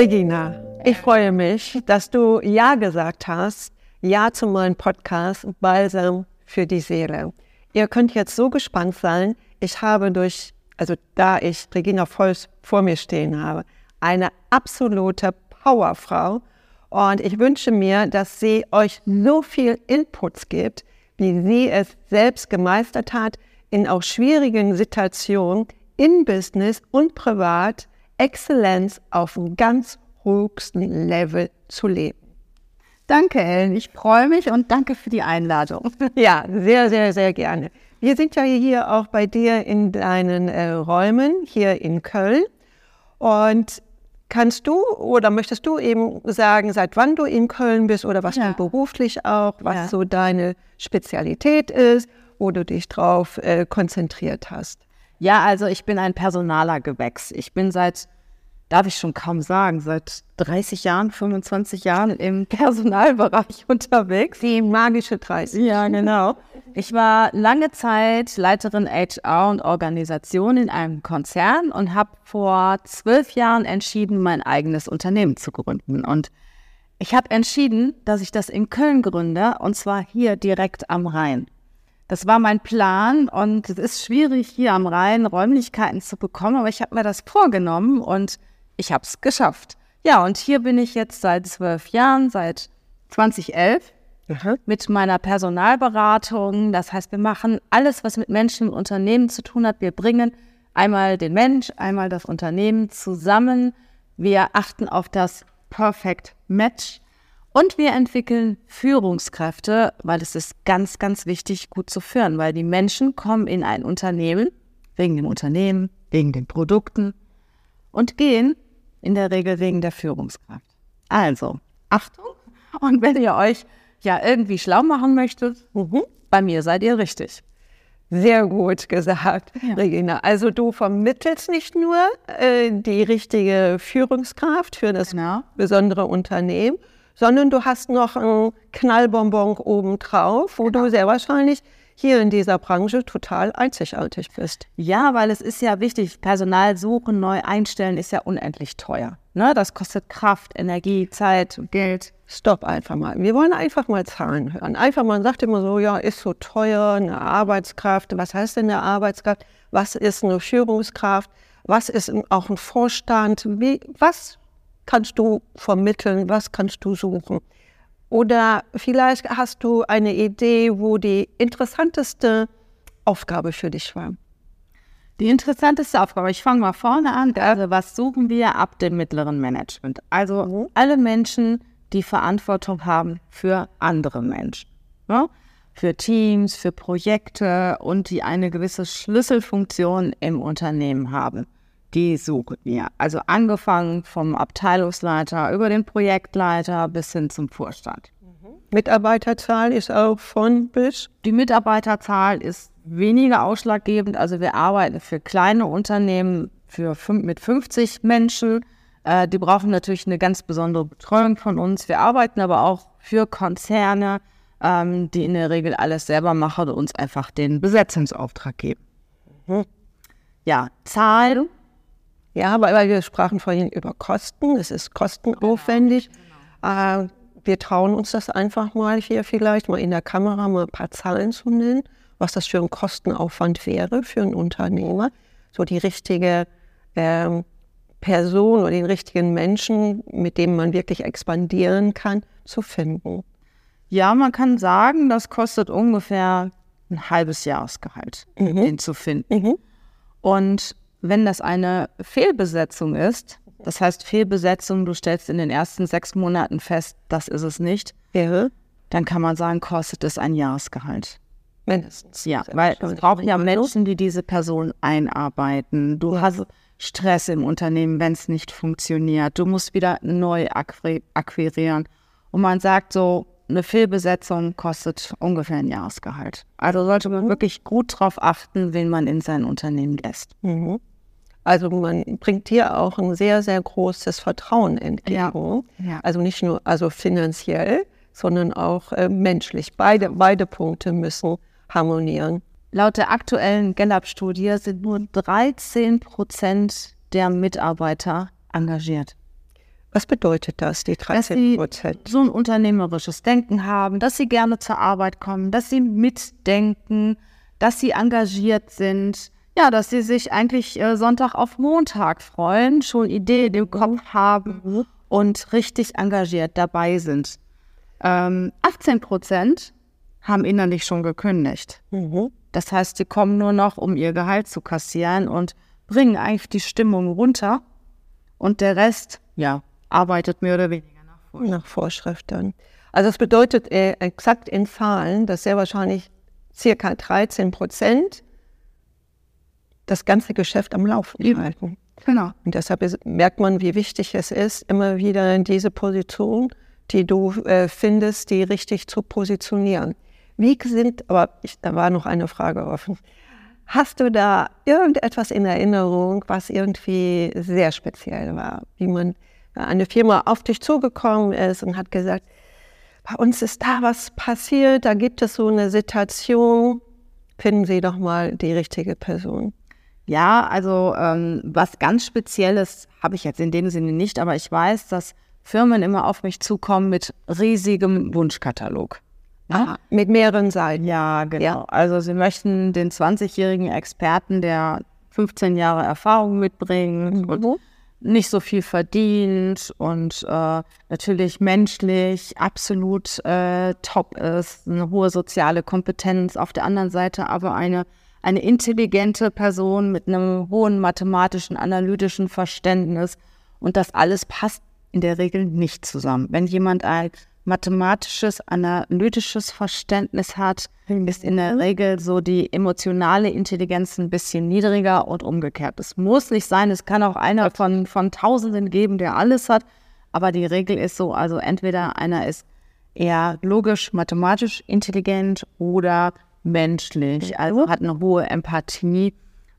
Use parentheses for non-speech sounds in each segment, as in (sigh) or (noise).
Regina, ich freue mich, dass du Ja gesagt hast, Ja zu meinem Podcast Balsam für die Seele. Ihr könnt jetzt so gespannt sein. Ich habe durch, also da ich Regina Volz vor mir stehen habe, eine absolute Powerfrau. Und ich wünsche mir, dass sie euch so viel Inputs gibt, wie sie es selbst gemeistert hat, in auch schwierigen Situationen, in Business und privat, Exzellenz auf einem ganz höchsten Level zu leben. Danke, Ellen. Ich freue mich und danke für die Einladung. (laughs) Ja, sehr, sehr, sehr gerne. Wir sind ja hier auch bei dir in deinen äh, Räumen hier in Köln. Und kannst du oder möchtest du eben sagen, seit wann du in Köln bist oder was ja. du beruflich auch, was ja. so deine Spezialität ist, wo du dich drauf äh, konzentriert hast? Ja, also ich bin ein personaler Gewächs. Ich bin seit darf ich schon kaum sagen, seit 30 Jahren, 25 Jahren im (laughs) Personalbereich unterwegs. Die magische 30. Ja, genau. Ich war lange Zeit Leiterin HR und Organisation in einem Konzern und habe vor zwölf Jahren entschieden, mein eigenes Unternehmen zu gründen. Und ich habe entschieden, dass ich das in Köln gründe und zwar hier direkt am Rhein. Das war mein Plan und es ist schwierig, hier am Rhein Räumlichkeiten zu bekommen, aber ich habe mir das vorgenommen und ich habe es geschafft. Ja, und hier bin ich jetzt seit zwölf Jahren, seit 2011 Aha. mit meiner Personalberatung. Das heißt, wir machen alles, was mit Menschen im Unternehmen zu tun hat. Wir bringen einmal den Mensch, einmal das Unternehmen zusammen. Wir achten auf das Perfect Match und wir entwickeln Führungskräfte, weil es ist ganz, ganz wichtig, gut zu führen, weil die Menschen kommen in ein Unternehmen wegen dem Unternehmen, wegen den Produkten und gehen in der Regel wegen der Führungskraft. Also, Achtung. Und wenn ihr euch ja irgendwie schlau machen möchtet, mhm. bei mir seid ihr richtig. Sehr gut gesagt, ja. Regina. Also du vermittelst nicht nur äh, die richtige Führungskraft für das genau. besondere Unternehmen, sondern du hast noch ein Knallbonbon obendrauf, wo genau. du sehr wahrscheinlich hier in dieser Branche total einzigartig bist. Ja, weil es ist ja wichtig, Personal suchen, neu einstellen ist ja unendlich teuer. Ne? Das kostet Kraft, Energie, Zeit, Geld. Stopp einfach mal. Wir wollen einfach mal Zahlen hören. Einfach, man sagt immer so, ja, ist so teuer, eine Arbeitskraft. Was heißt denn eine Arbeitskraft? Was ist eine Führungskraft? Was ist auch ein Vorstand? Wie, was kannst du vermitteln? Was kannst du suchen? Oder vielleicht hast du eine Idee, wo die interessanteste Aufgabe für dich war. Die interessanteste Aufgabe, ich fange mal vorne an. Also, was suchen wir ab dem mittleren Management? Also, mhm. alle Menschen, die Verantwortung haben für andere Menschen. Ja? Für Teams, für Projekte und die eine gewisse Schlüsselfunktion im Unternehmen haben die suchen wir. Also angefangen vom Abteilungsleiter über den Projektleiter bis hin zum Vorstand. Mhm. Mitarbeiterzahl ist auch von bis? Die Mitarbeiterzahl ist weniger ausschlaggebend. Also wir arbeiten für kleine Unternehmen für fünf, mit 50 Menschen. Äh, die brauchen natürlich eine ganz besondere Betreuung von uns. Wir arbeiten aber auch für Konzerne, ähm, die in der Regel alles selber machen und uns einfach den Besetzungsauftrag geben. Mhm. Ja, Zahl ja, weil wir sprachen vorhin über Kosten. Es ist kostenaufwendig. Genau. Äh, wir trauen uns das einfach mal hier vielleicht mal in der Kamera mal ein paar Zahlen zu nennen, was das für ein Kostenaufwand wäre für einen Unternehmer, so die richtige ähm, Person oder den richtigen Menschen, mit dem man wirklich expandieren kann, zu finden. Ja, man kann sagen, das kostet ungefähr ein halbes Jahresgehalt, mhm. den zu finden. Mhm. Und wenn das eine Fehlbesetzung ist, das heißt Fehlbesetzung, du stellst in den ersten sechs Monaten fest, das ist es nicht, ja. dann kann man sagen, kostet es ein Jahresgehalt. Mindestens. Ja, weil es brauchen ja Menschen, die diese Person einarbeiten. Du hast Stress im Unternehmen, wenn es nicht funktioniert. Du musst wieder neu akquirieren. Und man sagt so, eine Fehlbesetzung kostet ungefähr ein Jahresgehalt. Also sollte man mhm. wirklich gut darauf achten, wen man in sein Unternehmen lässt. Mhm. Also man bringt dir auch ein sehr, sehr großes Vertrauen entgegen. Ja. Ja. Also nicht nur also finanziell, sondern auch äh, menschlich. Beide, beide Punkte müssen harmonieren. Laut der aktuellen Gallup-Studie sind nur 13 Prozent der Mitarbeiter engagiert. Was bedeutet das, die dass 13 sie Prozent? so ein unternehmerisches Denken haben, dass sie gerne zur Arbeit kommen, dass sie mitdenken, dass sie engagiert sind, ja, dass sie sich eigentlich äh, Sonntag auf Montag freuen, schon Ideen im Kopf haben und richtig engagiert dabei sind. Ähm, 18 Prozent haben innerlich schon gekündigt. Mhm. Das heißt, sie kommen nur noch, um ihr Gehalt zu kassieren und bringen eigentlich die Stimmung runter. Und der Rest, ja, arbeitet mehr oder weniger nach Vorschrift. Nach Vorschrift dann. Also das bedeutet äh, exakt in Zahlen, dass sehr wahrscheinlich circa 13 Prozent das ganze Geschäft am Laufen Eben. halten. Genau. Und deshalb ist, merkt man, wie wichtig es ist, immer wieder in diese Position, die du äh, findest, die richtig zu positionieren. Wie sind, aber ich, da war noch eine Frage offen. Hast du da irgendetwas in Erinnerung, was irgendwie sehr speziell war? Wie man äh, eine Firma auf dich zugekommen ist und hat gesagt, bei uns ist da was passiert, da gibt es so eine Situation, finden Sie doch mal die richtige Person. Ja, also ähm, was ganz Spezielles habe ich jetzt in dem Sinne nicht, aber ich weiß, dass Firmen immer auf mich zukommen mit riesigem Wunschkatalog. Ah, mit mehreren Seiten. Ja, genau. Ja. Also sie möchten den 20-jährigen Experten, der 15 Jahre Erfahrung mitbringt und Mhm. nicht so viel verdient und äh, natürlich menschlich absolut äh, top ist, eine hohe soziale Kompetenz, auf der anderen Seite aber eine, eine intelligente Person mit einem hohen mathematischen, analytischen Verständnis und das alles passt in der Regel nicht zusammen. Wenn jemand ein mathematisches, analytisches Verständnis hat, ist in der Regel so die emotionale Intelligenz ein bisschen niedriger und umgekehrt. Es muss nicht sein, es kann auch einer von, von Tausenden geben, der alles hat, aber die Regel ist so, also entweder einer ist eher logisch, mathematisch intelligent oder menschlich, also hat eine hohe Empathie.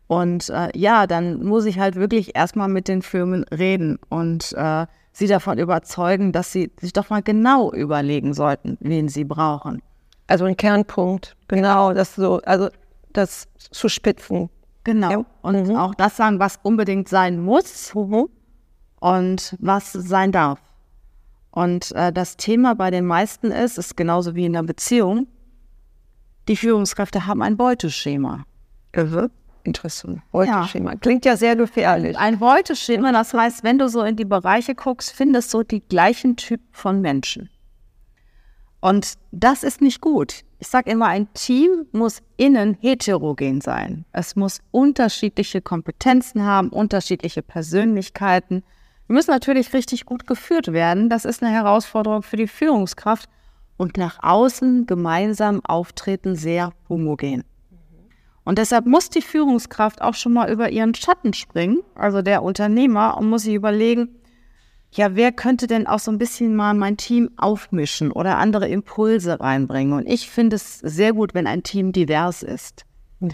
Und äh, ja, dann muss ich halt wirklich erstmal mit den Firmen reden und äh, sie davon überzeugen, dass sie sich doch mal genau überlegen sollten, wen sie brauchen. Also ein Kernpunkt, genau, das so, also das zu spitzen. Genau. Ja. Und Mhm. auch das sagen, was unbedingt sein muss und was sein darf. Und äh, das Thema bei den meisten ist, ist genauso wie in der Beziehung, die Führungskräfte haben ein Beuteschema. Interessant. Beuteschema. Klingt ja sehr gefährlich. Ein Beuteschema, das heißt, wenn du so in die Bereiche guckst, findest du die gleichen Typen von Menschen. Und das ist nicht gut. Ich sage immer, ein Team muss innen heterogen sein. Es muss unterschiedliche Kompetenzen haben, unterschiedliche Persönlichkeiten. Wir müssen natürlich richtig gut geführt werden. Das ist eine Herausforderung für die Führungskraft. Und nach außen gemeinsam auftreten sehr homogen. Und deshalb muss die Führungskraft auch schon mal über ihren Schatten springen, also der Unternehmer, und muss sich überlegen, ja, wer könnte denn auch so ein bisschen mal mein Team aufmischen oder andere Impulse reinbringen? Und ich finde es sehr gut, wenn ein Team divers ist.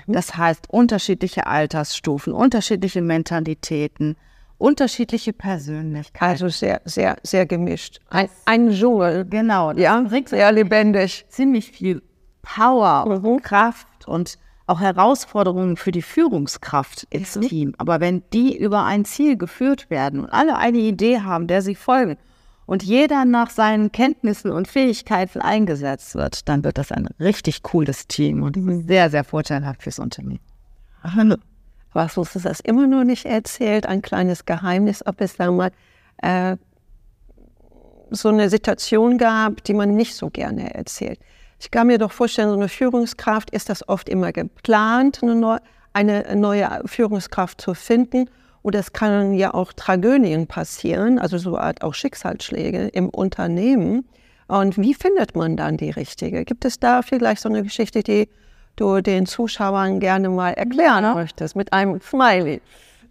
Das heißt, unterschiedliche Altersstufen, unterschiedliche Mentalitäten, unterschiedliche Persönlichkeiten. Also sehr, sehr, sehr gemischt. Ein, ein Dschungel. Genau, das Ja, bringt sehr lebendig. ziemlich viel Power, Mhm. und Kraft und auch Herausforderungen für die Führungskraft ins Mhm. Team. Aber wenn die über ein Ziel geführt werden und alle eine Idee haben, der sie folgen und jeder nach seinen Kenntnissen und Fähigkeiten eingesetzt wird, dann wird das ein richtig cooles Team und Mhm. sehr, sehr vorteilhaft fürs Unternehmen. Was uns das immer nur nicht erzählt, ein kleines Geheimnis, ob es da mal äh, so eine Situation gab, die man nicht so gerne erzählt. Ich kann mir doch vorstellen, so eine Führungskraft ist das oft immer geplant, eine, neu, eine neue Führungskraft zu finden. Oder es kann ja auch Tragödien passieren, also so Art auch Schicksalsschläge im Unternehmen. Und wie findet man dann die richtige? Gibt es da vielleicht so eine Geschichte, die du den Zuschauern gerne mal erklären möchtest, mit einem Smiley?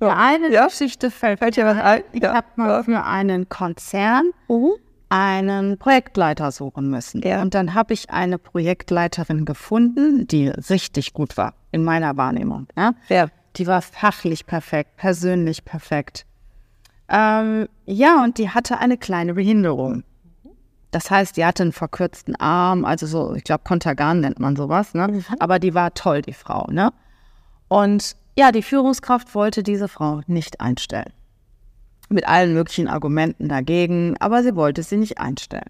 Ja, eine Ja? Geschichte fällt, Fällt dir was ein? Ich Ja. habe mal Ja. für einen Konzern Mhm. einen Projektleiter suchen müssen. Ja. Und dann habe ich eine Projektleiterin gefunden, die richtig gut war, in meiner Wahrnehmung. Ja? Wer? Die war fachlich perfekt, persönlich perfekt. Ähm, ja, und die hatte eine kleine Behinderung. Das heißt, die hatte einen verkürzten Arm, also so, ich glaube, Kontergan nennt man sowas, ne? Aber die war toll, die Frau, ne? Und ja, die Führungskraft wollte diese Frau nicht einstellen. mit allen möglichen Argumenten dagegen, aber sie wollte sie nicht einstellen.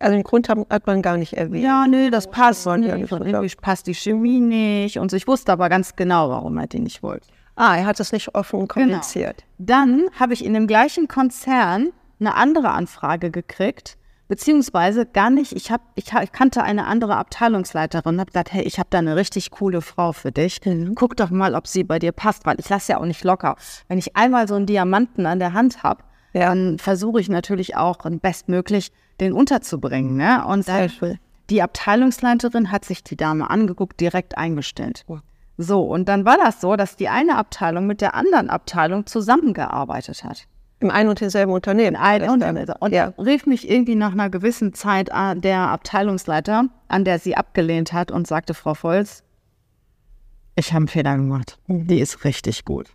Also den Grund hat, man gar nicht erwähnt. Ja, nee, das passt ja nicht. irgendwie passt die Chemie nicht. Und so. ich wusste aber ganz genau, warum er die nicht wollte. Ah, er hat es nicht offen kommuniziert. Dann habe ich in dem gleichen Konzern eine andere Anfrage gekriegt, beziehungsweise gar nicht. Ich, hab, ich, ich kannte eine andere Abteilungsleiterin und habe gesagt, hey, ich habe da eine richtig coole Frau für dich. Guck doch mal, ob sie bei dir passt, weil ich lasse ja auch nicht locker. Wenn ich einmal so einen Diamanten an der Hand habe, Ja. dann versuche ich natürlich auch bestmöglich den unterzubringen. Ne? Und Sehr schön. die Abteilungsleiterin hat sich die Dame angeguckt, direkt eingestellt. So, und dann war das so, dass die eine Abteilung mit der anderen Abteilung zusammengearbeitet hat. Im ein und denselben Unternehmen. Ein und, und ja. rief mich irgendwie nach einer gewissen Zeit an, der Abteilungsleiter, an der sie abgelehnt hat und sagte, Frau Volz, ich habe einen Fehler gemacht. Die ist richtig gut.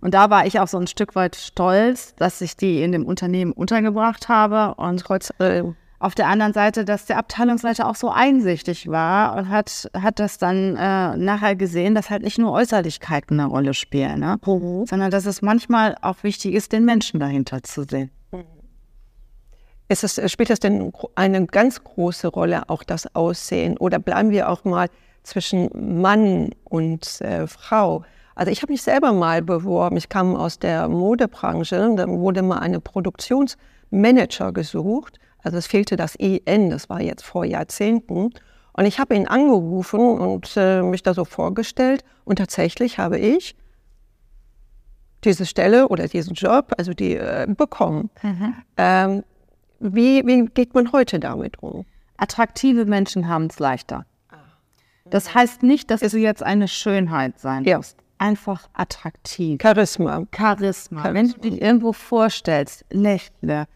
Und da war ich auch so ein Stück weit stolz, dass ich die in dem Unternehmen untergebracht habe und Trotz, äh, auf der anderen Seite, dass der Abteilungsleiter auch so einsichtig war und hat, hat das dann äh, nachher gesehen, dass halt nicht nur Äußerlichkeiten eine Rolle spielen, ne? sondern dass es manchmal auch wichtig ist, den Menschen dahinter zu sehen. ist es, spielt das denn eine ganz große Rolle, auch das Aussehen? Oder bleiben wir auch mal zwischen Mann und äh, Frau? Also ich habe mich selber mal beworben. Ich kam aus der Modebranche. Da wurde mal eine Produktionsmanager gesucht. Also es fehlte das EN, das war jetzt vor Jahrzehnten. Und ich habe ihn angerufen und äh, mich da so vorgestellt. Und tatsächlich habe ich diese Stelle oder diesen Job, also die äh, bekommen. Ähm, wie, wie geht man heute damit um? Attraktive Menschen haben es leichter. Das heißt nicht, dass du jetzt eine Schönheit sein Ja. musst. Einfach attraktiv. Charisma. Charisma. Wenn du dich irgendwo vorstellst, lächle,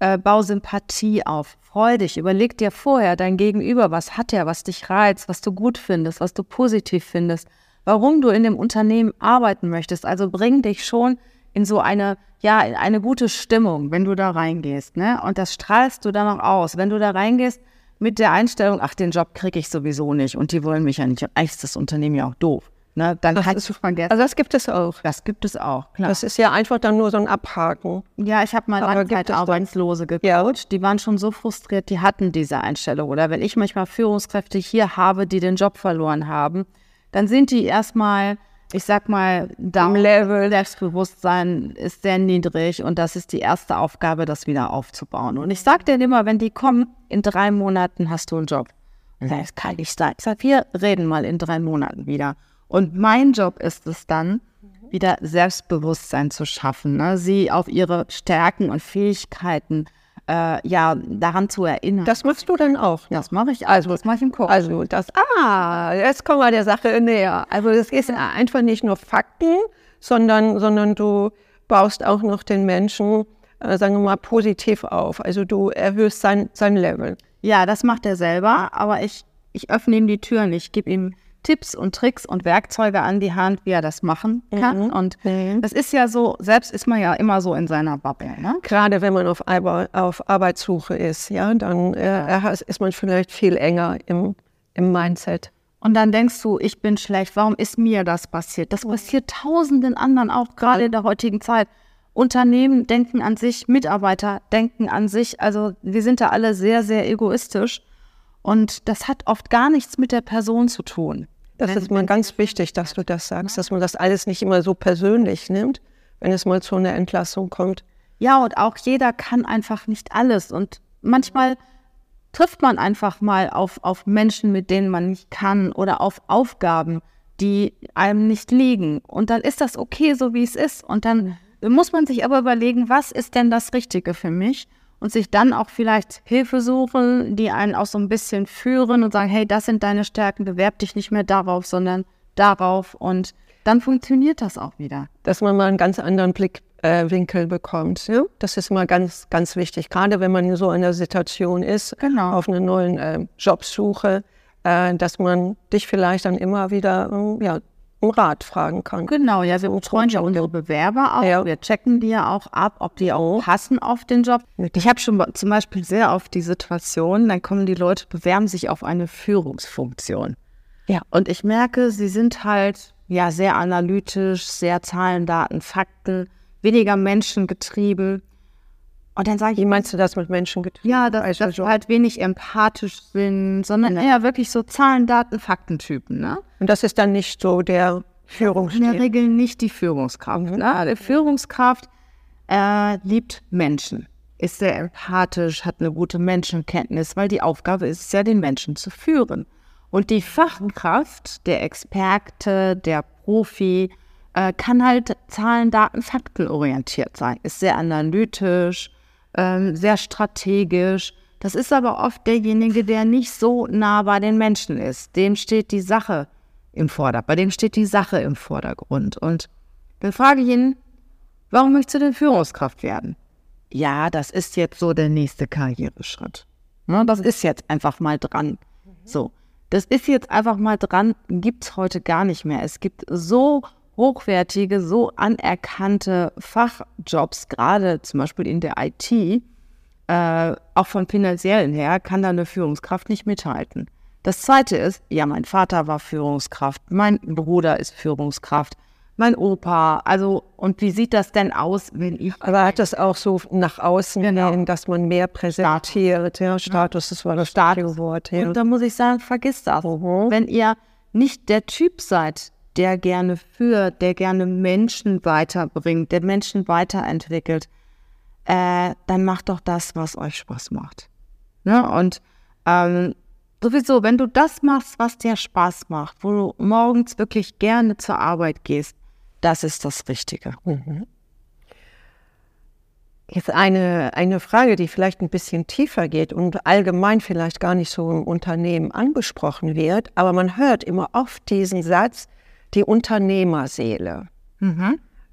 äh, bau Sympathie auf, freu dich, überleg dir vorher dein Gegenüber, was hat er, was dich reizt, was du gut findest, was du positiv findest, warum du in dem Unternehmen arbeiten möchtest. Also bring dich schon in so eine, ja, in eine gute Stimmung, wenn du da reingehst. Ne? Und das strahlst du dann auch aus. Wenn du da reingehst mit der Einstellung, ach, den Job kriege ich sowieso nicht und die wollen mich ja nicht. Eigentlich ist das Unternehmen ja auch doof. Ne? Dann kannst du vergessen. Also das gibt es auch. Das gibt es auch, klar. Das ist ja einfach dann nur so ein Abhaken. ja, ich habe mal Langzeitarbeitslose gecoacht. Ja. Die waren schon so frustriert, die hatten diese Einstellung. Oder wenn ich manchmal Führungskräfte hier habe, die den Job verloren haben, dann sind die erstmal, ich sag mal, Am Level. Selbstbewusstsein ist sehr niedrig und das ist die erste Aufgabe, das wieder aufzubauen. Und ich sage denen immer, wenn die kommen, in drei Monaten hast du einen Job. Das kann nicht sein. Ich sage, wir reden mal in drei Monaten wieder. Und mein Job ist es dann, wieder Selbstbewusstsein zu schaffen, ne? sie auf ihre Stärken und Fähigkeiten äh, ja daran zu erinnern. Das machst du dann auch. das mache ich also, das mache ich im Kopf. Also das, ah, jetzt kommen wir der Sache näher. Also das ist einfach nicht nur Fakten, sondern, sondern du baust auch noch den Menschen, äh, sagen wir mal, positiv auf. Also du erhöhst sein, sein Level. Ja, das macht er selber, aber ich, ich öffne ihm die Türen. Ich gebe ihm Tipps und Tricks und Werkzeuge an die Hand, wie er das machen kann. Und das ist ja so, selbst ist man ja immer so in seiner Bubble. Ne? Gerade wenn man auf, Arbe auf Arbeitssuche ist, ja, dann äh, ist man vielleicht viel enger im, im Mindset. Und dann denkst du, ich bin schlecht, warum ist mir das passiert? Das passiert tausenden anderen auch, gerade in der heutigen Zeit. Unternehmen denken an sich, Mitarbeiter denken an sich. Also wir sind da alle sehr, sehr egoistisch. Und das hat oft gar nichts mit der Person zu tun. Das ist mal ganz wichtig, dass du das sagst, dass man das alles nicht immer so persönlich nimmt, wenn es mal zu einer Entlassung kommt. Ja, und auch jeder kann einfach nicht alles. Und manchmal trifft man einfach mal auf, auf Menschen, mit denen man nicht kann oder auf Aufgaben, die einem nicht liegen. Und dann ist das okay, so wie es ist. Und dann muss man sich aber überlegen, was ist denn das Richtige für mich? Und sich dann auch vielleicht Hilfe suchen, die einen auch so ein bisschen führen und sagen, hey, das sind deine Stärken, bewerb dich nicht mehr darauf, sondern darauf. Und dann funktioniert das auch wieder. dass man mal einen ganz anderen Blickwinkel bekommt. Ja? Das ist mal ganz, ganz wichtig, gerade wenn man in so einer Situation ist, Genau. auf einer neuen äh, Jobsuche, äh, dass man dich vielleicht dann immer wieder ähm, ja, um Rat fragen kann. Genau, ja, wir betreuen ja unsere Bewerber auch. Ja. Wir checken die ja auch ab, ob die auch passen auf den Job. Ich habe schon zum Beispiel sehr oft die Situation, dann kommen die Leute, bewerben sich auf eine Führungsfunktion. Ja. Und ich merke, sie sind halt ja sehr analytisch, sehr Zahlen, Daten, Fakten. weniger menschengetrieben. Und dann sage ich, Wie meinst du das mit Menschen getrieben? ja, dass, dass wir halt wenig empathisch sind, sondern eher wirklich so Zahlen, Daten, Faktentypen. Ne? Und das ist dann nicht so der In der. Regel nicht die Führungskraft. Ne? Die Führungskraft äh, liebt Menschen, ist sehr empathisch, hat eine gute Menschenkenntnis, weil die Aufgabe ist es ja, den Menschen zu führen. Und die Fachkraft, der Experte, der Profi, äh, kann halt Zahlen, Daten, Fakten orientiert sein, ist sehr analytisch, ähm, sehr strategisch. Das ist aber oft derjenige, der nicht so nah bei den Menschen ist. Dem steht die Sache im Vordergrund, bei dem steht die Sache im Vordergrund. Und dann frage ich ihn, warum möchtest du denn Führungskraft werden? Ja, das ist jetzt so der nächste Karriereschritt. Ne, das ist jetzt einfach mal dran. So, das ist jetzt einfach mal dran, gibt es heute gar nicht mehr. Es gibt so hochwertige, so anerkannte Fachjobs, gerade zum Beispiel in der IT, äh, auch von finanziellen her, kann da eine Führungskraft nicht mithalten. Das zweite ist, ja, mein Vater war Führungskraft, mein Bruder ist Führungskraft, mein Opa, also, und wie sieht das denn aus, wenn ich Aber hat das auch so nach außen Genau. hin, dass man mehr präsentiert? Ja, Status, das war das Status. Wort. Ja. Und da muss ich sagen, vergiss das. Wenn ihr nicht der Typ seid, der gerne führt, der gerne Menschen weiterbringt, der Menschen weiterentwickelt, äh, dann macht doch das, was euch Spaß macht. Ne? Und ähm, sowieso, wenn du das machst, was dir Spaß macht, wo du morgens wirklich gerne zur Arbeit gehst, das ist das Richtige. Jetzt eine, eine Frage, die vielleicht ein bisschen tiefer geht und allgemein vielleicht gar nicht so im Unternehmen angesprochen wird, aber man hört immer oft diesen Satz, die Unternehmerseele.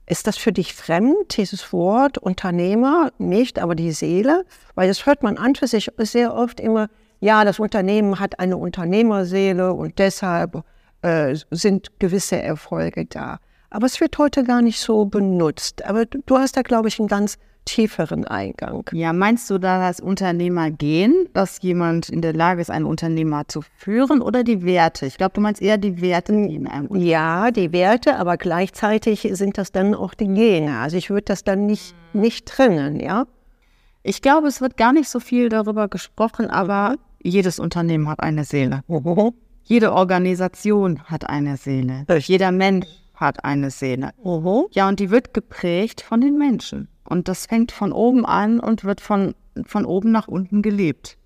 Ist das für dich fremd, dieses Wort Unternehmer? Nicht, aber die Seele? Weil das hört man an für sich sehr oft immer, ja, das Unternehmen hat eine Unternehmerseele und deshalb äh, sind gewisse Erfolge da. Aber es wird heute gar nicht so benutzt. Aber du du hast da, glaube ich, einen ganz tieferen Eingang. Ja, meinst du da das Unternehmergehen, dass jemand in der Lage ist, einen Unternehmer zu führen oder die Werte? Ich glaube, du meinst eher die Werte, in einem Ja, die Werte, aber gleichzeitig sind das dann auch die Gene. Also ich würde das dann nicht, nicht trennen, ja. Ich glaube, es wird gar nicht so viel darüber gesprochen, aber jedes Unternehmen hat eine Seele. Jede Organisation hat eine Seele. Jeder Mensch hat eine Seele. Ja, und die wird geprägt von den Menschen. Und das fängt von oben an und wird von, von oben nach unten gelebt.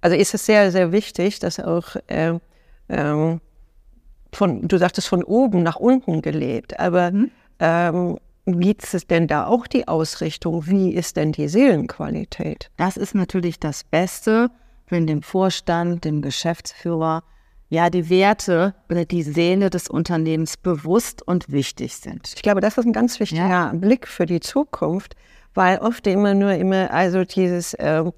Also ist es sehr, sehr wichtig, dass auch ähm, ähm, von, du sagtest von oben nach unten gelebt, aber ähm, gibt es denn da auch die Ausrichtung? Wie ist denn die Seelenqualität? Das ist natürlich das Beste, wenn dem Vorstand, dem Geschäftsführer, ja, die Werte oder die Seele des Unternehmens bewusst und wichtig sind. Ich glaube, das ist ein ganz wichtiger Blick für die Zukunft, weil oft immer nur immer, also dieses, ähm,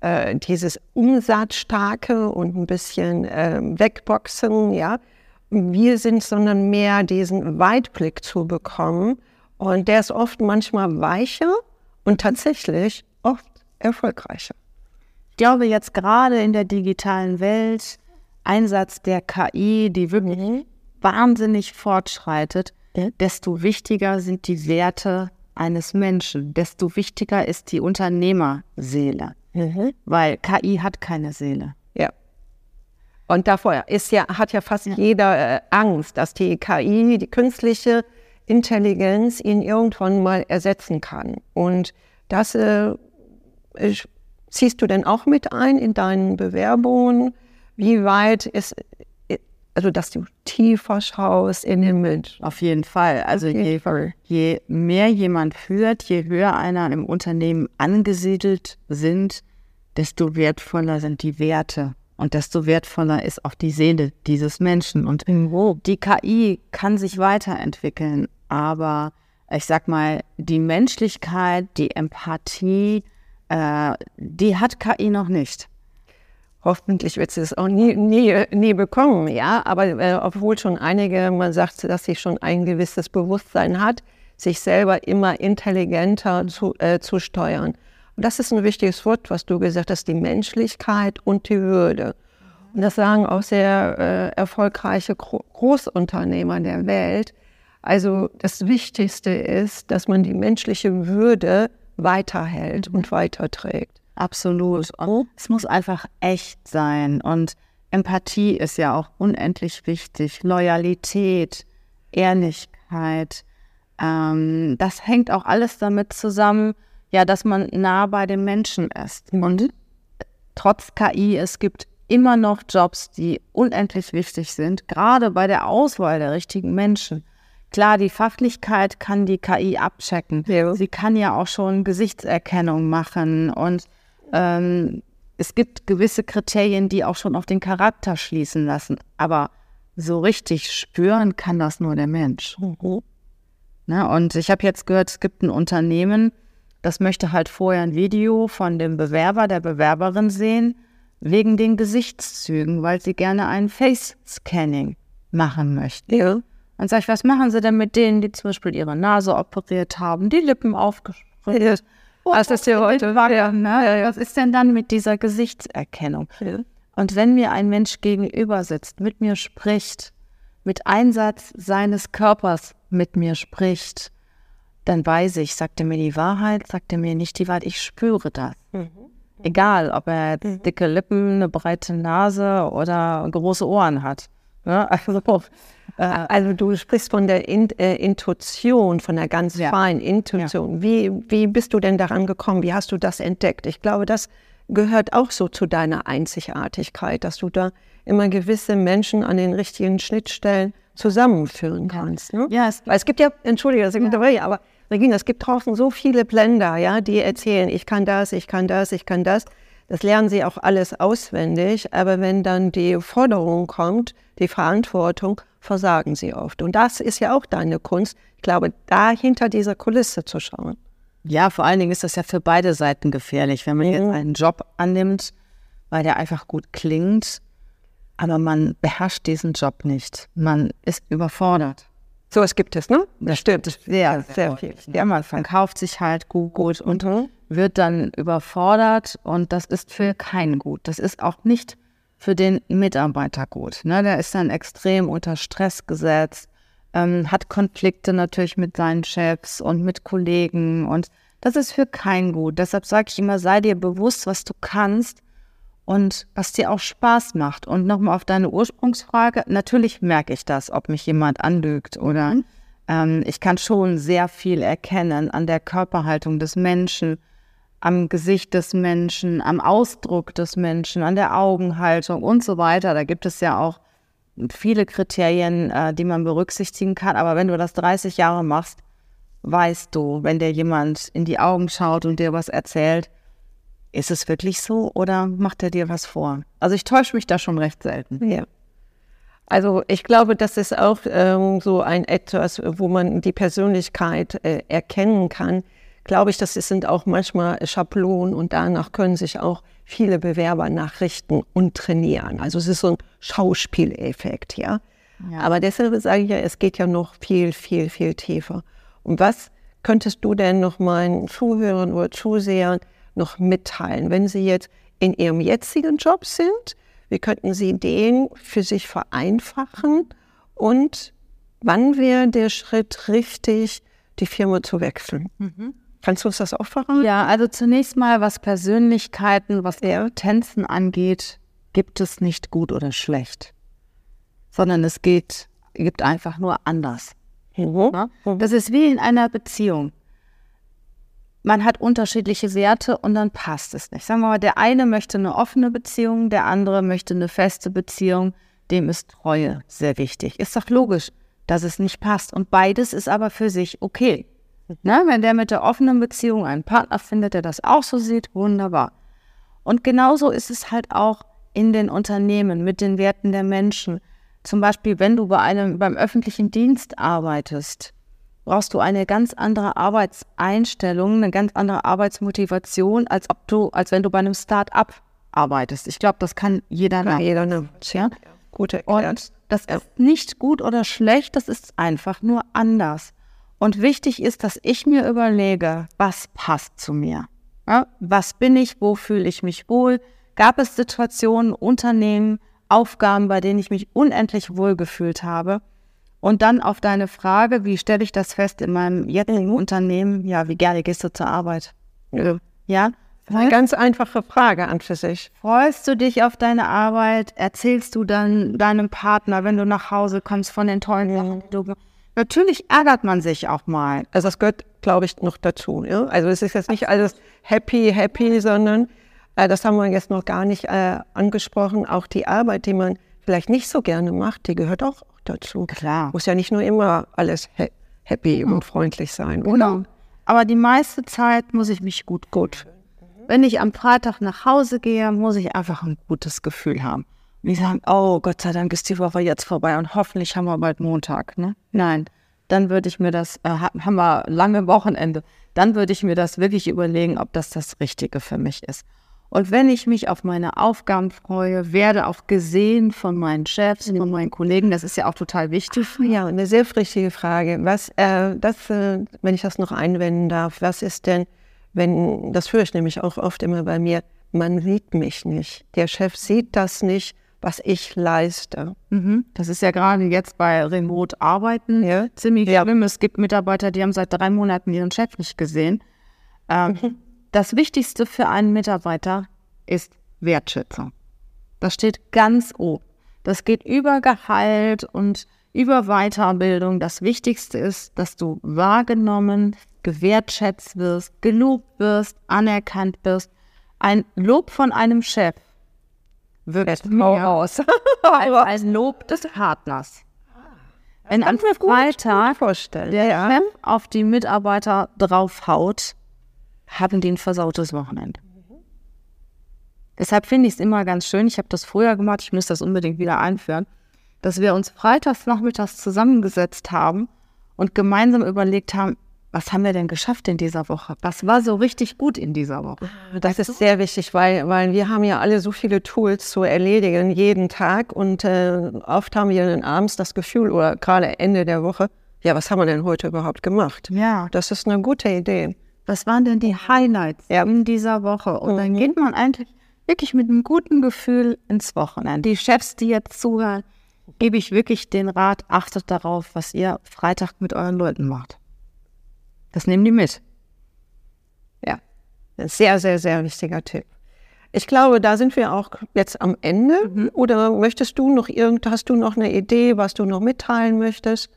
äh, dieses Umsatzstarke und ein bisschen ähm, wegboxen, ja, wir sind, sondern mehr diesen Weitblick zu bekommen. Und der ist oft manchmal weicher und tatsächlich oft erfolgreicher. Ich glaube jetzt gerade in der digitalen Welt, Einsatz der KI, die wirklich wahnsinnig fortschreitet, desto wichtiger sind die Werte eines Menschen, desto wichtiger ist die Unternehmerseele, weil KI hat keine Seele. Ja. Und davor ist ja, hat ja fast jeder äh, Angst, dass die KI, die künstliche Intelligenz, ihn irgendwann mal ersetzen kann. Und das äh, ich- ziehst du denn auch mit ein in deinen Bewerbungen? Wie weit ist, also dass du tiefer schaust in den Mensch? Auf jeden Fall. Also je, je mehr jemand führt, je höher einer im Unternehmen angesiedelt sind, desto wertvoller sind die Werte und desto wertvoller ist auch die Seele dieses Menschen. Und die KI kann sich weiterentwickeln, aber ich sag mal, die Menschlichkeit, die Empathie, äh, die hat KI noch nicht. Hoffentlich wird sie es auch nie, nie, nie bekommen, ja. Aber äh, obwohl schon einige, man sagt, dass sie schon ein gewisses Bewusstsein hat, sich selber immer intelligenter zu, äh, zu steuern. Und das ist ein wichtiges Wort, was du gesagt hast, die Menschlichkeit und die Würde. Und das sagen auch sehr äh, erfolgreiche Gro Großunternehmer der Welt. Also das Wichtigste ist, dass man die menschliche Würde weiterhält und weiterträgt. Absolut. Und es muss einfach echt sein. Und Empathie ist ja auch unendlich wichtig. Loyalität, Ehrlichkeit. Ähm, das hängt auch alles damit zusammen, ja, dass man nah bei den Menschen ist. Und trotz KI, es gibt immer noch Jobs, die unendlich wichtig sind, gerade bei der Auswahl der richtigen Menschen. Klar, die Fachlichkeit kann die KI abchecken. Ja. Sie kann ja auch schon Gesichtserkennung machen und ähm, es gibt gewisse Kriterien, die auch schon auf den Charakter schließen lassen. Aber so richtig spüren kann das nur der Mensch. Mhm. Na, und ich habe jetzt gehört, es gibt ein Unternehmen, das möchte halt vorher ein Video von dem Bewerber, der Bewerberin sehen wegen den Gesichtszügen, weil sie gerne ein Face-Scanning machen möchten. Ja. Dann sage ich, was machen Sie denn mit denen, die zum Beispiel ihre Nase operiert haben, die Lippen aufgespritzt? Oh, was ist ja heute? Ja, ne? ja, ja. Was ist denn dann mit dieser Gesichtserkennung? Ja. Und wenn mir ein Mensch gegenüber sitzt, mit mir spricht, mit Einsatz seines Körpers mit mir spricht, dann weiß ich, sagt er mir die Wahrheit, sagt er mir nicht die Wahrheit, ich spüre das. Mhm. Egal, ob er jetzt mhm. dicke Lippen, eine breite Nase oder große Ohren hat. Ne? (laughs) also, also, du sprichst von der In äh, Intuition, von der ganz ja. feinen Intuition. Ja. Wie, wie bist du denn daran gekommen? Wie hast du das entdeckt? Ich glaube, das gehört auch so zu deiner Einzigartigkeit, dass du da immer gewisse Menschen an den richtigen Schnittstellen zusammenführen kannst. Ne? Ja, es, Weil es gibt ja, entschuldige, das ist ja. aber Regina, es gibt draußen so viele Blender, ja, die erzählen, ich kann das, ich kann das, ich kann das. Das lernen sie auch alles auswendig, aber wenn dann die Forderung kommt, die Verantwortung, versagen sie oft. Und das ist ja auch deine Kunst. Ich glaube, da hinter dieser Kulisse zu schauen. Ja, vor allen Dingen ist das ja für beide Seiten gefährlich, wenn man mhm. jetzt einen Job annimmt, weil der einfach gut klingt, aber man beherrscht diesen Job nicht. Man ist überfordert. So was gibt es, ne? Das stimmt. Sehr, sehr, sehr viel. Ja, man verkauft sich halt gut, gut und mhm. Wird dann überfordert und das ist für keinen gut. Das ist auch nicht für den Mitarbeiter gut. Ne? Der ist dann extrem unter Stress gesetzt, ähm, hat Konflikte natürlich mit seinen Chefs und mit Kollegen und das ist für keinen gut. Deshalb sage ich immer, sei dir bewusst, was du kannst und was dir auch Spaß macht. Und nochmal auf deine Ursprungsfrage, natürlich merke ich das, ob mich jemand anlügt oder mhm. ähm, ich kann schon sehr viel erkennen an der Körperhaltung des Menschen, am Gesicht des Menschen, am Ausdruck des Menschen, an der Augenhaltung und so weiter. Da gibt es ja auch viele Kriterien, äh, die man berücksichtigen kann. Aber wenn du das 30 Jahre machst, weißt du, wenn dir jemand in die Augen schaut und dir was erzählt, ist es wirklich so oder macht er dir was vor? Also ich täusche mich da schon recht selten. Ja. Also ich glaube, das ist auch ähm, so ein etwas, wo man die Persönlichkeit äh, erkennen kann. Glaube ich, das sind auch manchmal Schablonen und danach können sich auch viele Bewerber nachrichten und trainieren. Also es ist so ein Schauspieleffekt, ja. ja. Aber deshalb sage ich ja, es geht ja noch viel, viel, viel tiefer. Und was könntest du denn noch meinen Zuhörern oder Zusehern noch mitteilen, wenn Sie jetzt in Ihrem jetzigen Job sind? Wie könnten Sie den für sich vereinfachen? Und wann wäre der Schritt richtig, die Firma zu wechseln? Mhm. Kannst du uns das auch verraten? Ja, also zunächst mal, was Persönlichkeiten, was Tänzen angeht, gibt es nicht gut oder schlecht, sondern es geht, gibt einfach nur anders. Mhm. mhm. Das ist wie in einer Beziehung man hat unterschiedliche Werte und dann passt es nicht. Sagen wir mal, der eine möchte eine offene Beziehung, der andere möchte eine feste Beziehung, dem ist Treue sehr wichtig. Ist doch logisch, dass es nicht passt. Und beides ist aber für sich okay. Na, wenn der mit der offenen Beziehung einen Partner findet, der das auch so sieht, wunderbar. Und genauso ist es halt auch in den Unternehmen mit den Werten der Menschen. Zum Beispiel, wenn du bei einem, beim öffentlichen Dienst arbeitest, brauchst du eine ganz andere Arbeitseinstellung, eine ganz andere Arbeitsmotivation, als ob du, als wenn du bei einem Start-up arbeitest. Ich glaube, das kann jeder kann jeder ne? ja? Gut erklärt. Und das ja. ist nicht gut oder schlecht, das ist einfach nur anders. Und wichtig ist, dass ich mir überlege, was passt zu mir. Ja? Was bin ich, wo fühle ich mich wohl? Gab es Situationen, Unternehmen, Aufgaben, bei denen ich mich unendlich wohl gefühlt habe? Und dann auf deine Frage, wie stelle ich das fest in meinem jetzigen Unternehmen? Ja, wie gerne gehst du zur Arbeit? Ja. Ja? Eine ganz einfache Frage an für sich. Freust du dich auf deine Arbeit? Erzählst du dann deinem Partner, wenn du nach Hause kommst, von den tollen Sachen, die du Natürlich ärgert man sich auch mal. Also das gehört, glaube ich, noch dazu. Ja? Also es ist jetzt nicht alles happy, happy, sondern äh, das haben wir jetzt noch gar nicht äh, angesprochen. Auch die Arbeit, die man vielleicht nicht so gerne macht, die gehört auch dazu. Klar. Muss ja nicht nur immer alles ha happy und freundlich sein, oder? Genau. Aber die meiste Zeit muss ich mich gut gut. Wenn ich am Freitag nach Hause gehe, muss ich einfach ein gutes Gefühl haben. Und ich sagen, oh Gott sei Dank ist die Woche jetzt vorbei und hoffentlich haben wir bald Montag. Ne? Nein, dann würde ich mir das, äh, haben wir lange Wochenende, dann würde ich mir das wirklich überlegen, ob das das Richtige für mich ist. Und wenn ich mich auf meine Aufgaben freue, werde auch gesehen von meinen Chefs, von meinen Kollegen. Das ist ja auch total wichtig. Ja, eine sehr richtige Frage. Was, äh, das, äh, wenn ich das noch einwenden darf, was ist denn, wenn, das höre ich nämlich auch oft immer bei mir, man sieht mich nicht. Der Chef sieht das nicht was ich leiste. Mhm. Das ist ja gerade jetzt bei Remote-Arbeiten ja. ziemlich ja. schlimm. Es gibt Mitarbeiter, die haben seit drei Monaten ihren Chef nicht gesehen. Ähm, mhm. Das Wichtigste für einen Mitarbeiter ist Wertschätzung. Das steht ganz oben. Das geht über Gehalt und über Weiterbildung. Das Wichtigste ist, dass du wahrgenommen, gewertschätzt wirst, gelobt wirst, anerkannt wirst. Ein Lob von einem Chef wirkt mehr aus. (laughs) als, als Lob des Partners. Wenn am Freitag der ja. Chef auf die Mitarbeiter draufhaut, haben die ein versautes Wochenende. Deshalb finde ich es immer ganz schön, ich habe das früher gemacht, ich muss das unbedingt wieder einführen, dass wir uns freitags nachmittags zusammengesetzt haben und gemeinsam überlegt haben, was haben wir denn geschafft in dieser Woche? Was war so richtig gut in dieser Woche? Das ist sehr wichtig, weil, weil wir haben ja alle so viele Tools zu erledigen jeden Tag und äh, oft haben wir dann abends das Gefühl oder gerade Ende der Woche, ja, was haben wir denn heute überhaupt gemacht? Ja. Das ist eine gute Idee. Was waren denn die Highlights ja. in dieser Woche? Und mhm. dann geht man eigentlich wirklich mit einem guten Gefühl ins Wochenende. Die Chefs, die jetzt zuhören, gebe ich wirklich den Rat, achtet darauf, was ihr Freitag mit euren Leuten macht. Das nehmen die mit. Ja, ein sehr, sehr, sehr wichtiger Tipp. Ich glaube, da sind wir auch jetzt am Ende. Mhm. Oder möchtest du noch irgend, hast du noch eine Idee, was du noch mitteilen möchtest?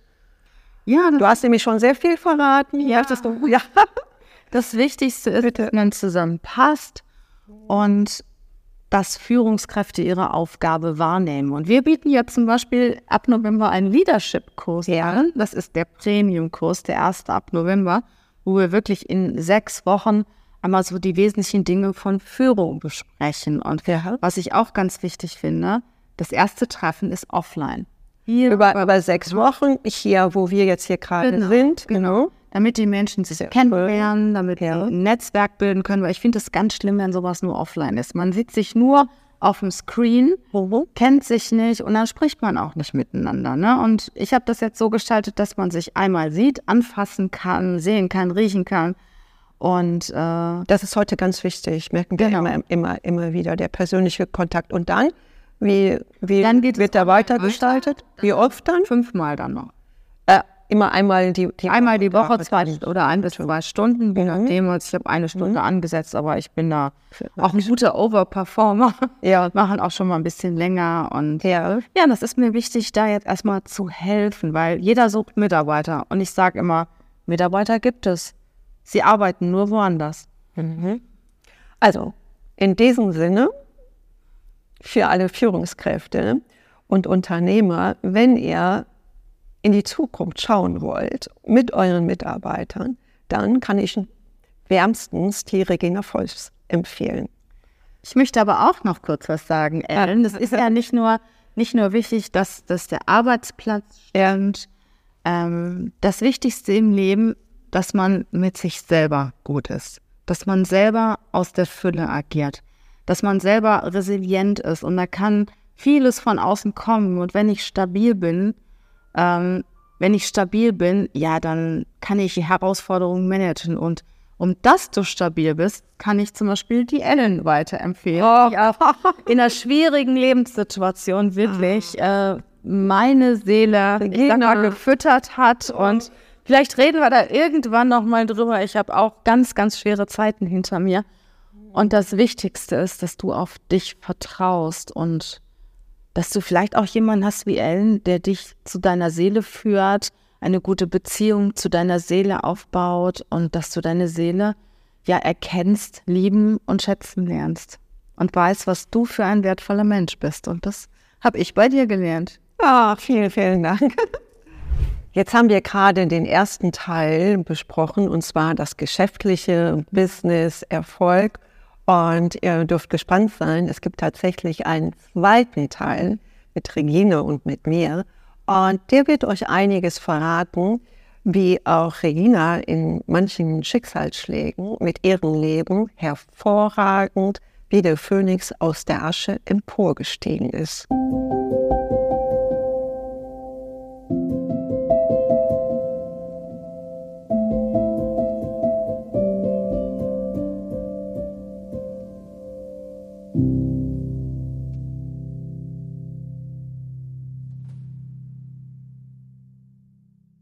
Ja, du hast nämlich schon sehr viel verraten. Ja, du, ja. Das Wichtigste ist, Bitte. dass man zusammenpasst und dass Führungskräfte ihre Aufgabe wahrnehmen. Und wir bieten ja zum Beispiel ab November einen Leadership-Kurs ja. an. Das ist der Premium-Kurs, der erste ab November, wo wir wirklich in sechs Wochen einmal so die wesentlichen Dinge von Führung besprechen. Und ja. was ich auch ganz wichtig finde, das erste Treffen ist offline. Hier über, über sechs Wochen, hier, wo wir jetzt hier gerade genau. sind. Genau damit die Menschen sich kennenlernen, damit ja. sie ein Netzwerk bilden können. Weil ich finde es ganz schlimm, wenn sowas nur offline ist. Man sieht sich nur auf dem Screen, mhm. kennt sich nicht und dann spricht man auch nicht miteinander. Ne? Und ich habe das jetzt so gestaltet, dass man sich einmal sieht, anfassen kann, sehen kann, riechen kann. Und äh, das ist heute ganz wichtig, merken wir genau. immer, immer, immer wieder, der persönliche Kontakt. Und dann, wie, wie dann wird der weitergestaltet? Wie oft dann? Fünfmal dann noch. Äh, Immer einmal die, die einmal die Woche, zwei oder ein bis zwei Stunden, je nachdem. Also ich habe eine Stunde mhm. angesetzt, aber ich bin da auch ein guter Overperformer. Ja. (laughs) Machen auch schon mal ein bisschen länger. Und ja. ja, das ist mir wichtig, da jetzt erstmal zu helfen, weil jeder sucht Mitarbeiter. Und ich sage immer, Mitarbeiter gibt es. Sie arbeiten nur woanders. Mhm. Also, in diesem Sinne, für alle Führungskräfte und Unternehmer, wenn ihr in die Zukunft schauen wollt mit euren Mitarbeitern, dann kann ich wärmstens die Regina Volks empfehlen. Ich möchte aber auch noch kurz was sagen, Ellen. Das ist ja nicht nur, nicht nur wichtig, dass, dass der Arbeitsplatz stimmt. Ähm, das Wichtigste im Leben, dass man mit sich selber gut ist. Dass man selber aus der Fülle agiert. Dass man selber resilient ist. Und da kann vieles von außen kommen. Und wenn ich stabil bin, ähm, wenn ich stabil bin, ja, dann kann ich die Herausforderungen managen. Und um dass du stabil bist, kann ich zum Beispiel die Ellen weiterempfehlen. Oh. Die in einer schwierigen Lebenssituation wirklich ah. äh, meine Seele ich sag mal, gefüttert hat. Und vielleicht reden wir da irgendwann nochmal drüber. Ich habe auch ganz, ganz schwere Zeiten hinter mir. Und das Wichtigste ist, dass du auf dich vertraust und dass du vielleicht auch jemanden hast wie Ellen, der dich zu deiner Seele führt, eine gute Beziehung zu deiner Seele aufbaut und dass du deine Seele ja erkennst, lieben und schätzen lernst und weißt, was du für ein wertvoller Mensch bist. Und das habe ich bei dir gelernt. Ach, vielen, vielen Dank. Jetzt haben wir gerade den ersten Teil besprochen, und zwar das geschäftliche Business, Erfolg. Und ihr dürft gespannt sein, es gibt tatsächlich einen zweiten Teil mit Regine und mit mir. Und der wird euch einiges verraten, wie auch Regina in manchen Schicksalsschlägen mit ihrem Leben hervorragend wie der Phönix aus der Asche emporgestiegen ist.